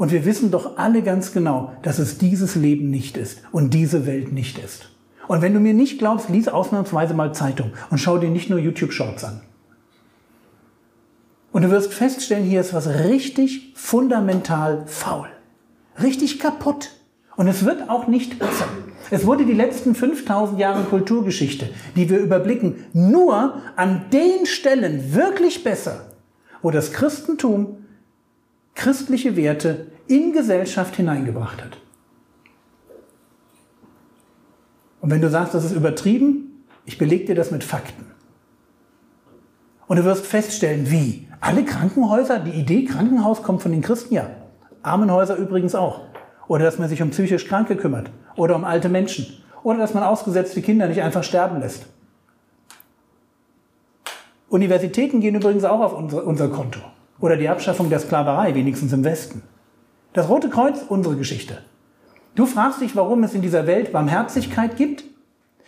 Und wir wissen doch alle ganz genau, dass es dieses Leben nicht ist und diese Welt nicht ist. Und wenn du mir nicht glaubst, lies ausnahmsweise mal Zeitung und schau dir nicht nur YouTube-Shorts an. Und du wirst feststellen, hier ist was richtig fundamental faul. Richtig kaputt. Und es wird auch nicht besser. Es wurde die letzten 5000 Jahre Kulturgeschichte, die wir überblicken, nur an den Stellen wirklich besser, wo das Christentum christliche Werte in Gesellschaft hineingebracht hat. Und wenn du sagst, das ist übertrieben, ich belege dir das mit Fakten. Und du wirst feststellen, wie? Alle Krankenhäuser, die Idee Krankenhaus kommt von den Christen, ja. Armenhäuser übrigens auch. Oder dass man sich um psychisch Kranke kümmert. Oder um alte Menschen. Oder dass man ausgesetzte Kinder nicht einfach sterben lässt. Universitäten gehen übrigens auch auf unser, unser Konto. Oder die Abschaffung der Sklaverei, wenigstens im Westen. Das Rote Kreuz, unsere Geschichte. Du fragst dich, warum es in dieser Welt Barmherzigkeit gibt?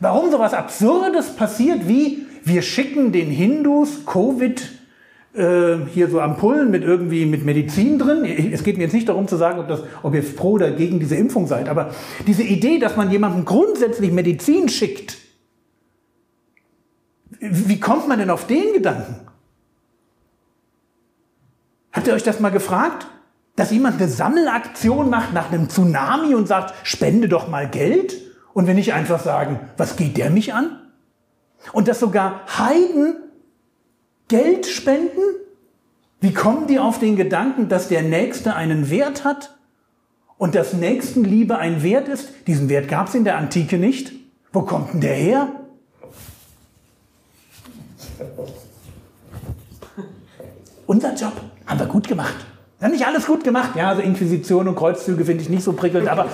Warum sowas Absurdes passiert wie, wir schicken den Hindus Covid äh, hier so Ampullen mit irgendwie mit Medizin drin. Es geht mir jetzt nicht darum zu sagen, ob, das, ob ihr pro oder gegen diese Impfung seid, aber diese Idee, dass man jemandem grundsätzlich Medizin schickt, wie kommt man denn auf den Gedanken? Habt ihr euch das mal gefragt? Dass jemand eine Sammelaktion macht nach einem Tsunami und sagt, spende doch mal Geld? Und wenn nicht einfach sagen, was geht der mich an? Und dass sogar Heiden Geld spenden? Wie kommen die auf den Gedanken, dass der Nächste einen Wert hat und dass Nächstenliebe ein Wert ist? Diesen Wert gab es in der Antike nicht. Wo kommt denn der her? Unser Job haben wir gut gemacht. Haben nicht alles gut gemacht. Ja, also Inquisition und Kreuzzüge finde ich nicht so prickelnd, aber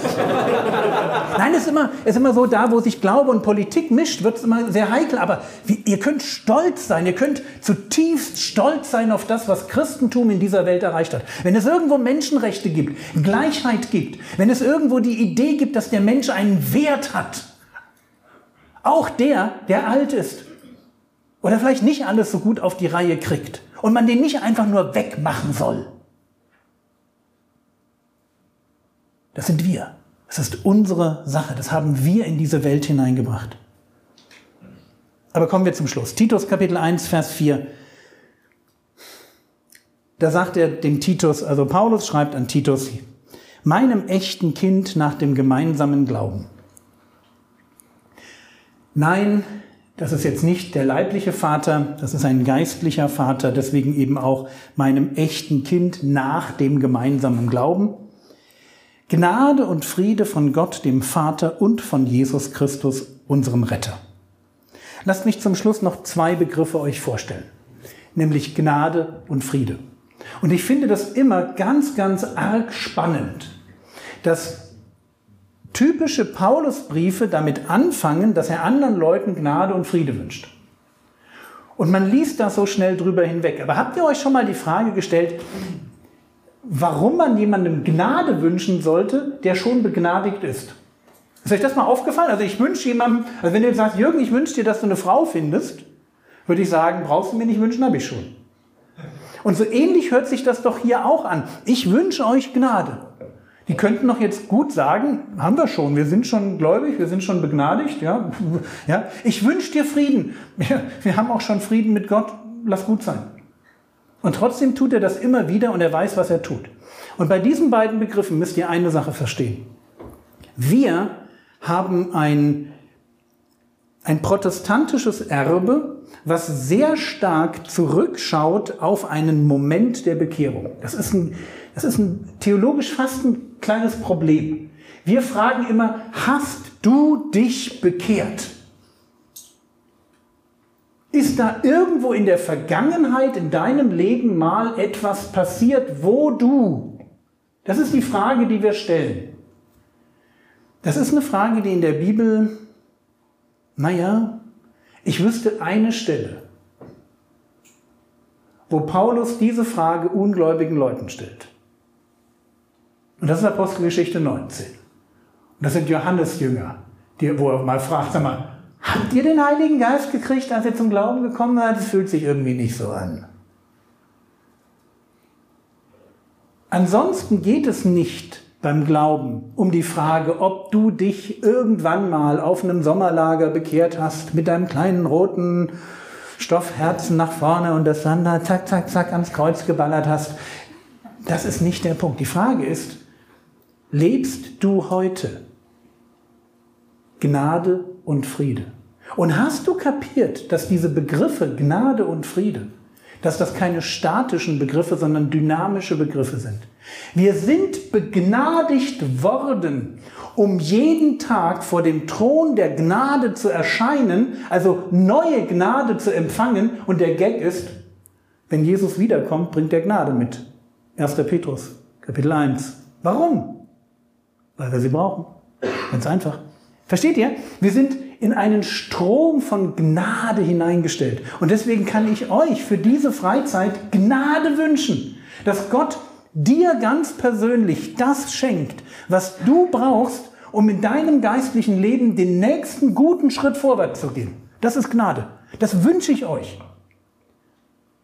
nein, es ist immer, ist immer so, da wo sich Glaube und Politik mischt, wird es immer sehr heikel. Aber wie, ihr könnt stolz sein, ihr könnt zutiefst stolz sein auf das, was Christentum in dieser Welt erreicht hat. Wenn es irgendwo Menschenrechte gibt, Gleichheit gibt, wenn es irgendwo die Idee gibt, dass der Mensch einen Wert hat, auch der, der alt ist oder vielleicht nicht alles so gut auf die Reihe kriegt, und man den nicht einfach nur wegmachen soll. Das sind wir. Das ist unsere Sache. Das haben wir in diese Welt hineingebracht. Aber kommen wir zum Schluss. Titus Kapitel 1, Vers 4. Da sagt er dem Titus, also Paulus schreibt an Titus, meinem echten Kind nach dem gemeinsamen Glauben. Nein, das ist jetzt nicht der leibliche Vater, das ist ein geistlicher Vater, deswegen eben auch meinem echten Kind nach dem gemeinsamen Glauben. Gnade und Friede von Gott, dem Vater und von Jesus Christus, unserem Retter. Lasst mich zum Schluss noch zwei Begriffe euch vorstellen, nämlich Gnade und Friede. Und ich finde das immer ganz, ganz arg spannend, dass typische Paulusbriefe damit anfangen, dass er anderen Leuten Gnade und Friede wünscht. Und man liest da so schnell drüber hinweg. Aber habt ihr euch schon mal die Frage gestellt, warum man jemandem Gnade wünschen sollte, der schon begnadigt ist? Ist euch das mal aufgefallen? Also ich wünsche jemandem, also wenn du sagst, Jürgen, ich wünsche dir, dass du eine Frau findest, würde ich sagen, brauchst du mir nicht wünschen, habe ich schon. Und so ähnlich hört sich das doch hier auch an. Ich wünsche euch Gnade. Die könnten doch jetzt gut sagen, haben wir schon, wir sind schon gläubig, wir sind schon begnadigt, ja. ja. Ich wünsche dir Frieden. Wir, wir haben auch schon Frieden mit Gott, lass gut sein. Und trotzdem tut er das immer wieder und er weiß, was er tut. Und bei diesen beiden Begriffen müsst ihr eine Sache verstehen. Wir haben ein, ein protestantisches Erbe, was sehr stark zurückschaut auf einen Moment der Bekehrung. Das ist ein, das ist ein theologisch fast ein kleines Problem. Wir fragen immer, hast du dich bekehrt? Ist da irgendwo in der Vergangenheit in deinem Leben mal etwas passiert, wo du Das ist die Frage, die wir stellen. Das ist eine Frage, die in der Bibel, naja, ich wüsste eine Stelle, wo Paulus diese Frage ungläubigen Leuten stellt. Und das ist Apostelgeschichte 19. Und das sind Johannesjünger, die, wo er mal fragt, sag mal, habt ihr den Heiligen Geist gekriegt, als ihr zum Glauben gekommen seid? Das fühlt sich irgendwie nicht so an. Ansonsten geht es nicht beim Glauben um die Frage, ob du dich irgendwann mal auf einem Sommerlager bekehrt hast mit deinem kleinen roten Stoffherzen nach vorne und das dann da zack, zack, zack ans Kreuz geballert hast. Das ist nicht der Punkt. Die Frage ist, lebst du heute Gnade und Friede? Und hast du kapiert, dass diese Begriffe Gnade und Friede, dass das keine statischen Begriffe, sondern dynamische Begriffe sind? Wir sind begnadigt worden, um jeden Tag vor dem Thron der Gnade zu erscheinen, also neue Gnade zu empfangen. Und der Gag ist, wenn Jesus wiederkommt, bringt er Gnade mit. 1. Petrus, Kapitel 1. Warum? Weil wir sie brauchen. Ganz einfach. Versteht ihr? Wir sind in einen Strom von Gnade hineingestellt. Und deswegen kann ich euch für diese Freizeit Gnade wünschen, dass Gott dir ganz persönlich das schenkt, was du brauchst, um in deinem geistlichen Leben den nächsten guten Schritt vorwärts zu gehen. Das ist Gnade. Das wünsche ich euch.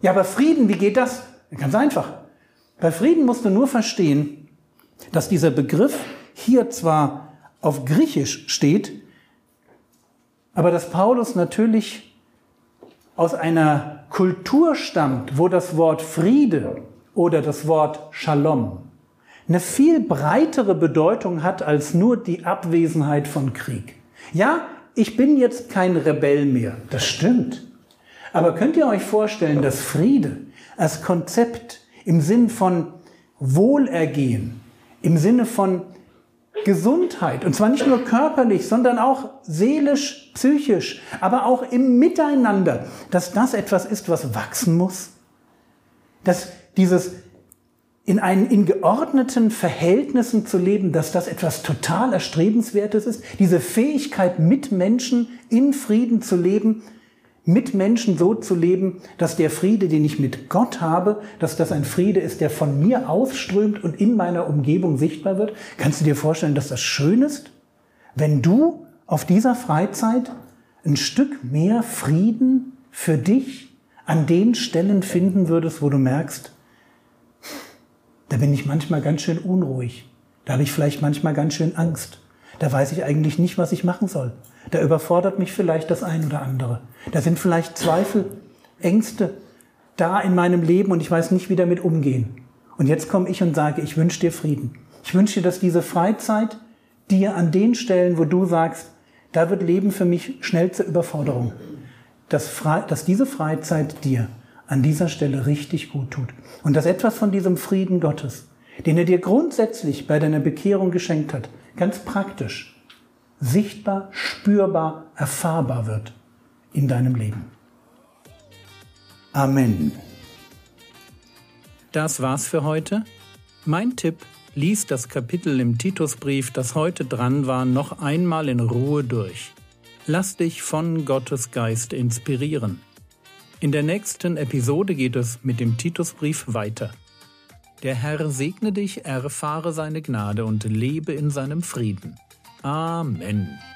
Ja, aber Frieden, wie geht das? Ganz einfach. Bei Frieden musst du nur verstehen, dass dieser Begriff hier zwar auf Griechisch steht, aber dass Paulus natürlich aus einer Kultur stammt, wo das Wort Friede oder das Wort Shalom eine viel breitere Bedeutung hat als nur die Abwesenheit von Krieg. Ja, ich bin jetzt kein Rebell mehr, das stimmt. Aber könnt ihr euch vorstellen, dass Friede als Konzept im Sinn von Wohlergehen, im Sinne von Gesundheit, und zwar nicht nur körperlich, sondern auch seelisch, psychisch, aber auch im Miteinander, dass das etwas ist, was wachsen muss? Dass dieses in einen in geordneten Verhältnissen zu leben, dass das etwas total erstrebenswertes ist, diese Fähigkeit mit Menschen in Frieden zu leben, mit Menschen so zu leben, dass der Friede, den ich mit Gott habe, dass das ein Friede ist, der von mir ausströmt und in meiner Umgebung sichtbar wird. Kannst du dir vorstellen, dass das schön ist, wenn du auf dieser Freizeit ein Stück mehr Frieden für dich an den Stellen finden würdest, wo du merkst, da bin ich manchmal ganz schön unruhig. Da habe ich vielleicht manchmal ganz schön Angst. Da weiß ich eigentlich nicht, was ich machen soll. Da überfordert mich vielleicht das ein oder andere. Da sind vielleicht Zweifel, Ängste da in meinem Leben und ich weiß nicht, wie damit umgehen. Und jetzt komme ich und sage, ich wünsche dir Frieden. Ich wünsche dir, dass diese Freizeit dir an den Stellen, wo du sagst, da wird Leben für mich schnell zur Überforderung, dass, dass diese Freizeit dir an dieser Stelle richtig gut tut. Und dass etwas von diesem Frieden Gottes, den er dir grundsätzlich bei deiner Bekehrung geschenkt hat, ganz praktisch, sichtbar, spürbar, erfahrbar wird in deinem Leben. Amen. Das war's für heute. Mein Tipp, lies das Kapitel im Titusbrief, das heute dran war, noch einmal in Ruhe durch. Lass dich von Gottes Geist inspirieren. In der nächsten Episode geht es mit dem Titusbrief weiter. Der Herr segne dich, erfahre seine Gnade und lebe in seinem Frieden. Amen.